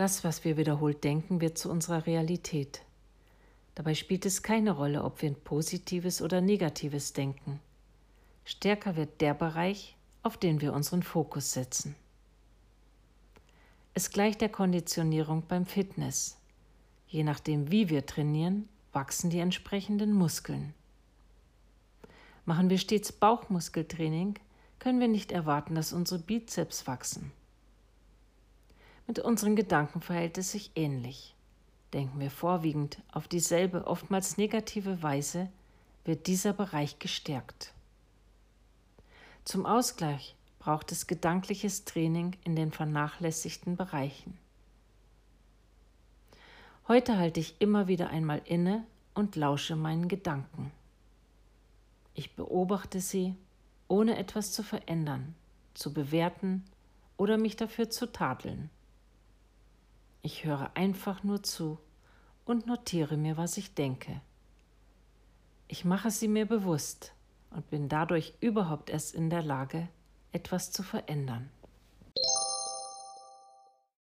Das, was wir wiederholt denken, wird zu unserer Realität. Dabei spielt es keine Rolle, ob wir ein positives oder negatives denken. Stärker wird der Bereich, auf den wir unseren Fokus setzen. Es gleicht der Konditionierung beim Fitness. Je nachdem, wie wir trainieren, wachsen die entsprechenden Muskeln. Machen wir stets Bauchmuskeltraining, können wir nicht erwarten, dass unsere Bizeps wachsen. Mit unseren Gedanken verhält es sich ähnlich. Denken wir vorwiegend auf dieselbe, oftmals negative Weise, wird dieser Bereich gestärkt. Zum Ausgleich braucht es gedankliches Training in den vernachlässigten Bereichen. Heute halte ich immer wieder einmal inne und lausche meinen Gedanken. Ich beobachte sie, ohne etwas zu verändern, zu bewerten oder mich dafür zu tadeln. Ich höre einfach nur zu und notiere mir, was ich denke. Ich mache sie mir bewusst und bin dadurch überhaupt erst in der Lage, etwas zu verändern.